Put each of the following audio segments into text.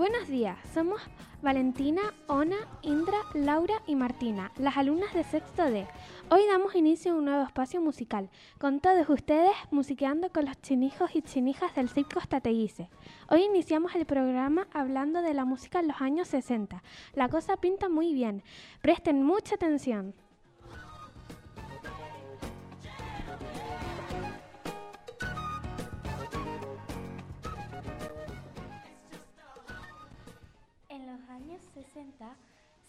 Buenos días, somos Valentina, Ona, Indra, Laura y Martina, las alumnas de sexto D. Hoy damos inicio a un nuevo espacio musical, con todos ustedes musiqueando con los chinijos y chinijas del Circo Tateguise. Hoy iniciamos el programa hablando de la música en los años 60. La cosa pinta muy bien, presten mucha atención. Los años 60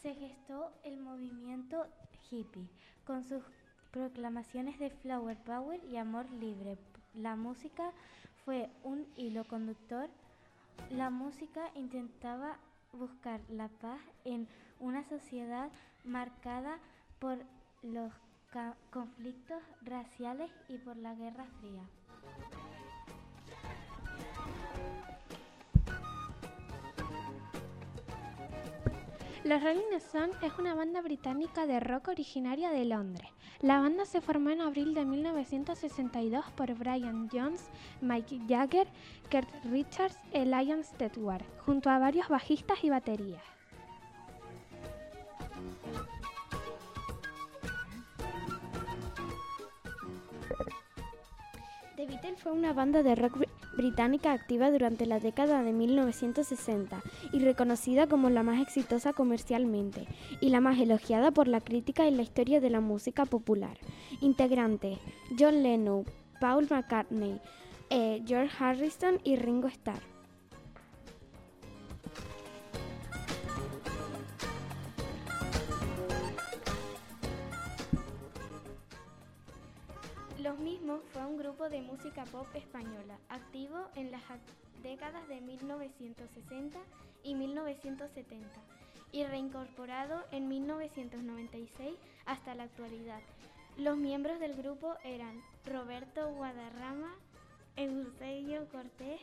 se gestó el movimiento hippie con sus proclamaciones de flower power y amor libre. La música fue un hilo conductor. La música intentaba buscar la paz en una sociedad marcada por los conflictos raciales y por la Guerra Fría. Los Rolling Stones es una banda británica de rock originaria de Londres. La banda se formó en abril de 1962 por Brian Jones, Mike Jagger, Kurt Richards y Liam Stewart, junto a varios bajistas y baterías. The Beatles fue una banda de rock británica activa durante la década de 1960 y reconocida como la más exitosa comercialmente y la más elogiada por la crítica en la historia de la música popular. Integrantes: John Lennon, Paul McCartney, eh, George Harrison y Ringo Starr. Fue un grupo de música pop española, activo en las décadas de 1960 y 1970 y reincorporado en 1996 hasta la actualidad. Los miembros del grupo eran Roberto Guadarrama, Eusebio Cortés,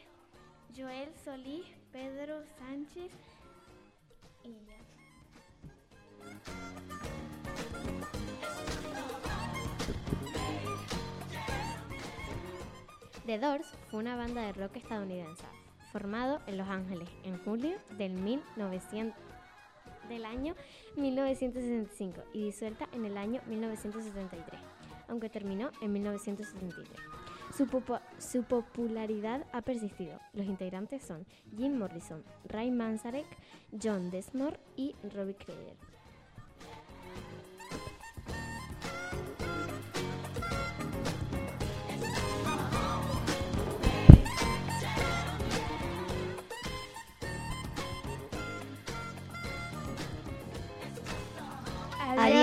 Joel Solís, Pedro Sánchez y. The Doors fue una banda de rock estadounidense formado en Los Ángeles en julio del, 1900 del año 1965 y disuelta en el año 1973, aunque terminó en 1973. Su, popo- su popularidad ha persistido. Los integrantes son Jim Morrison, Ray Manzarek, John Desmore y Robbie Krieger. Adiós.